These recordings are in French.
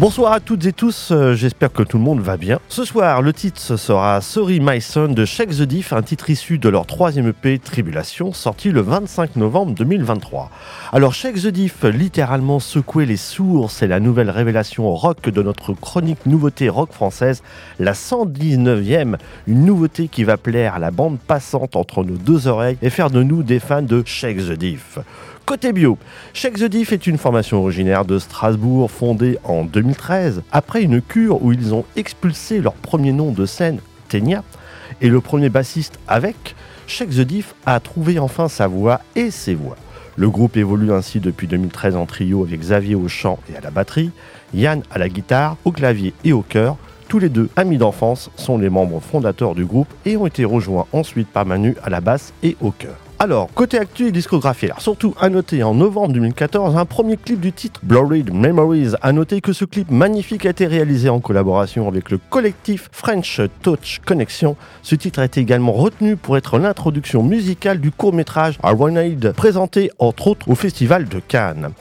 Bonsoir à toutes et tous, euh, j'espère que tout le monde va bien. Ce soir, le titre sera Sorry My Son de Shake the Diff, un titre issu de leur troisième EP Tribulation, sorti le 25 novembre 2023. Alors Shake the Diff, littéralement secouer les sourds, c'est la nouvelle révélation rock de notre chronique nouveauté rock française, la 119e, une nouveauté qui va plaire à la bande passante entre nos deux oreilles et faire de nous des fans de Shake the Diff. Côté bio, Shake the Diff est une formation originaire de Strasbourg fondée en 2013 après une cure où ils ont expulsé leur premier nom de scène, Tenia, et le premier bassiste avec, Shake the Diff a trouvé enfin sa voix et ses voix. Le groupe évolue ainsi depuis 2013 en trio avec Xavier au chant et à la batterie, Yann à la guitare, au clavier et au chœur. Tous les deux, amis d'enfance, sont les membres fondateurs du groupe et ont été rejoints ensuite par Manu à la basse et au chœur. Alors, côté actu et discographie, alors surtout à noter en novembre 2014 un premier clip du titre Blurred Memories. À noter que ce clip magnifique a été réalisé en collaboration avec le collectif French Touch Connection. Ce titre a été également retenu pour être l'introduction musicale du court métrage Aronaid, présenté entre autres au Festival de Cannes.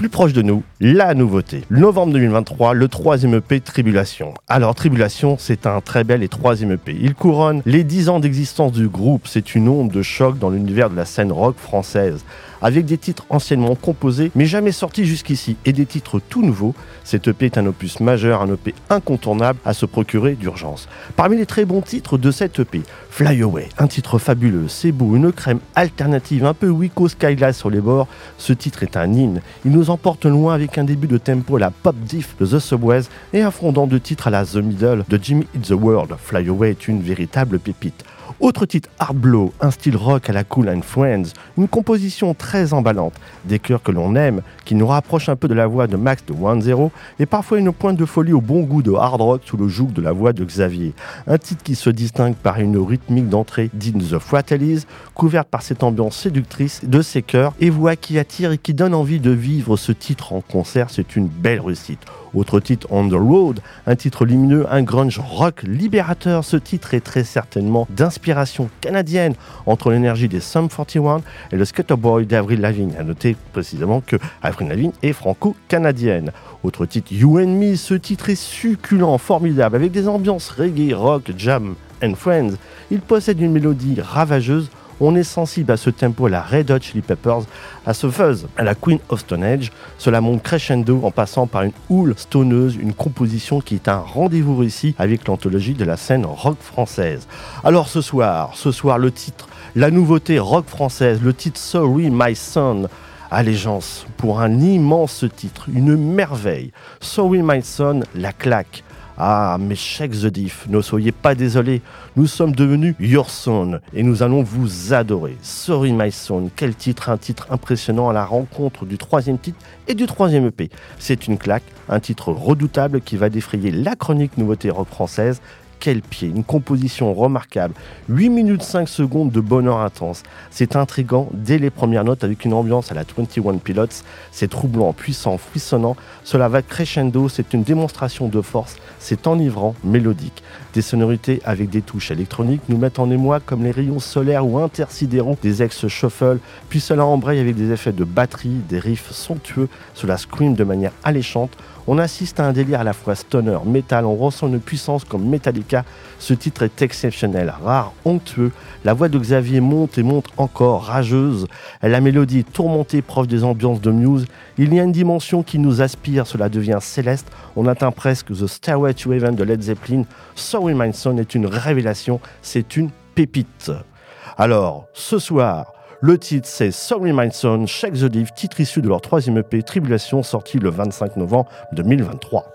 Plus proche de nous, la nouveauté. Novembre 2023, le troisième EP Tribulation. Alors Tribulation, c'est un très bel et troisième EP. Il couronne les 10 ans d'existence du groupe. C'est une onde de choc dans l'univers de la scène rock française avec des titres anciennement composés mais jamais sortis jusqu'ici et des titres tout nouveaux. Cet EP est un opus majeur, un EP incontournable à se procurer d'urgence. Parmi les très bons titres de cet EP, Fly Away, un titre fabuleux, c'est beau, une crème alternative, un peu Wico Skyglass sur les bords. Ce titre est un hymne. Il nous emporte loin avec un début de tempo à la pop diff de The Subways et un fondant de titre à la The Middle de Jimmy Eat the World. Fly Away est une véritable pépite. Autre titre, Hard Blow, un style rock à la Cool and Friends, une composition très emballante, des chœurs que l'on aime, qui nous rapproche un peu de la voix de Max de One Zero, et parfois une pointe de folie au bon goût de hard rock sous le joug de la voix de Xavier. Un titre qui se distingue par une rythmique d'entrée digne The Fratellis, couverte par cette ambiance séductrice de ses chœurs et voix qui attire et qui donne envie de vivre ce titre en concert, c'est une belle réussite. Autre titre, On the Road, un titre lumineux, un grunge rock libérateur. Ce titre est très certainement d'inspiration canadienne entre l'énergie des Sum 41 et le Skater Boy d'Avril Lavigne. À noter précisément que Avril Lavigne est franco-canadienne. Autre titre, You and Me, ce titre est succulent, formidable, avec des ambiances reggae, rock, jam and friends. Il possède une mélodie ravageuse on est sensible à ce tempo à la Red Hot Chili Peppers, à ce fuzz à la Queen of Stone Age. Cela monte crescendo en passant par une houle stoneuse, une composition qui est un rendez-vous réussi avec l'anthologie de la scène rock française. Alors ce soir, ce soir le titre, la nouveauté rock française, le titre Sorry My Son. Allégeance pour un immense titre, une merveille. Sorry My Son, la claque. Ah, mais check the diff, ne soyez pas désolés, nous sommes devenus Your Son et nous allons vous adorer. Sorry My Son, quel titre, un titre impressionnant à la rencontre du troisième titre et du troisième EP. C'est une claque, un titre redoutable qui va défrayer la chronique nouveauté rock française quel pied, une composition remarquable, 8 minutes 5 secondes de bonheur intense. C'est intrigant dès les premières notes avec une ambiance à la 21 Pilots, c'est troublant, puissant, frissonnant, cela va crescendo, c'est une démonstration de force, c'est enivrant, mélodique. Des sonorités avec des touches électroniques nous mettent en émoi comme les rayons solaires ou intersidéraux des ex-shuffle, puis cela embraye avec des effets de batterie, des riffs somptueux, cela scream de manière alléchante, on assiste à un délire à la fois stoner, métal, on ressent une puissance comme Metallica. Ce titre est exceptionnel, rare, onctueux. La voix de Xavier monte et monte encore, rageuse. La mélodie est tourmentée, proche des ambiances de Muse. Il y a une dimension qui nous aspire, cela devient céleste. On atteint presque The Stairway to Heaven de Led Zeppelin. Sorry My est une révélation, c'est une pépite. Alors, ce soir, le titre c'est Sorry My Son, Shake the Div, titre issu de leur troisième EP Tribulation sorti le 25 novembre 2023.